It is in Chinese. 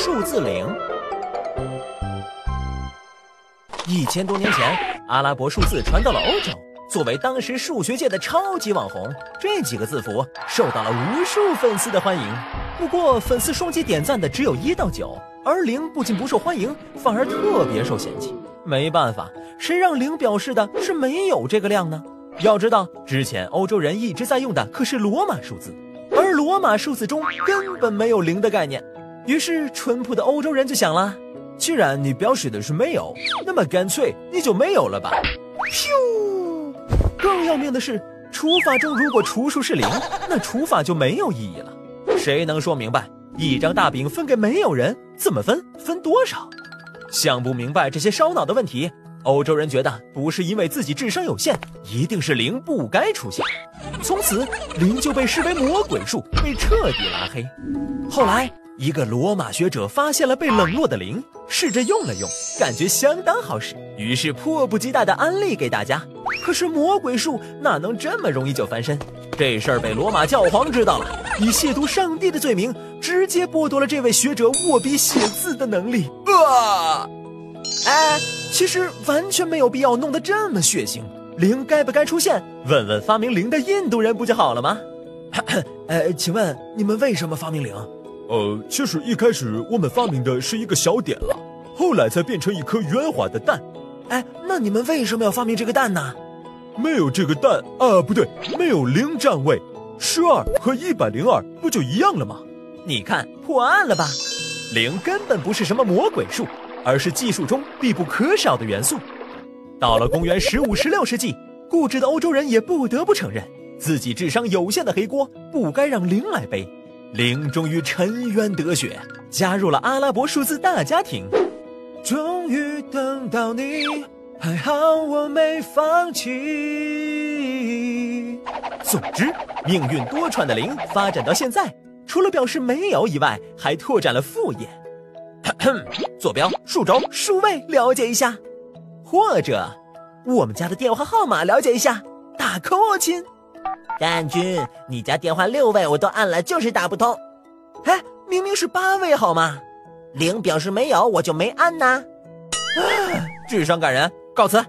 数字零。一千多年前，阿拉伯数字传到了欧洲。作为当时数学界的超级网红，这几个字符受到了无数粉丝的欢迎。不过，粉丝双击点赞的只有一到九，而零不仅不受欢迎，反而特别受嫌弃。没办法，谁让零表示的是没有这个量呢？要知道，之前欧洲人一直在用的可是罗马数字，而罗马数字中根本没有零的概念。于是，淳朴的欧洲人就想了：既然你表示的是没有，那么干脆你就没有了吧。咻！更要命的是，除法中如果除数是零，那除法就没有意义了。谁能说明白？一张大饼分给没有人，怎么分？分多少？想不明白这些烧脑的问题，欧洲人觉得不是因为自己智商有限，一定是零不该出现。从此，零就被视为魔鬼数，被彻底拉黑。后来。一个罗马学者发现了被冷落的零，试着用了用，感觉相当好使，于是迫不及待地安利给大家。可是魔鬼术哪能这么容易就翻身？这事儿被罗马教皇知道了，以亵渎上帝的罪名，直接剥夺了这位学者握笔写字的能力。啊！哎，其实完全没有必要弄得这么血腥。零该不该出现？问问发明零的印度人不就好了吗？呃，请问你们为什么发明零？呃，其实一开始我们发明的是一个小点了，后来才变成一颗圆滑的蛋。哎，那你们为什么要发明这个蛋呢？没有这个蛋啊，不对，没有零占位，十二和一百零二不就一样了吗？你看破案了吧？零根本不是什么魔鬼数，而是技术中必不可少的元素。到了公元十五、十六世纪，固执的欧洲人也不得不承认，自己智商有限的黑锅不该让零来背。零终于沉冤得雪，加入了阿拉伯数字大家庭。终于等到你，还好我没放弃。总之，命运多舛的零发展到现在，除了表示没有以外，还拓展了副业。坐标、数轴、数位了解一下，或者我们家的电话号码了解一下，打 call 亲。战军，你家电话六位我都按了，就是打不通。哎，明明是八位好吗？零表示没有，我就没按呐。智商感人，告辞。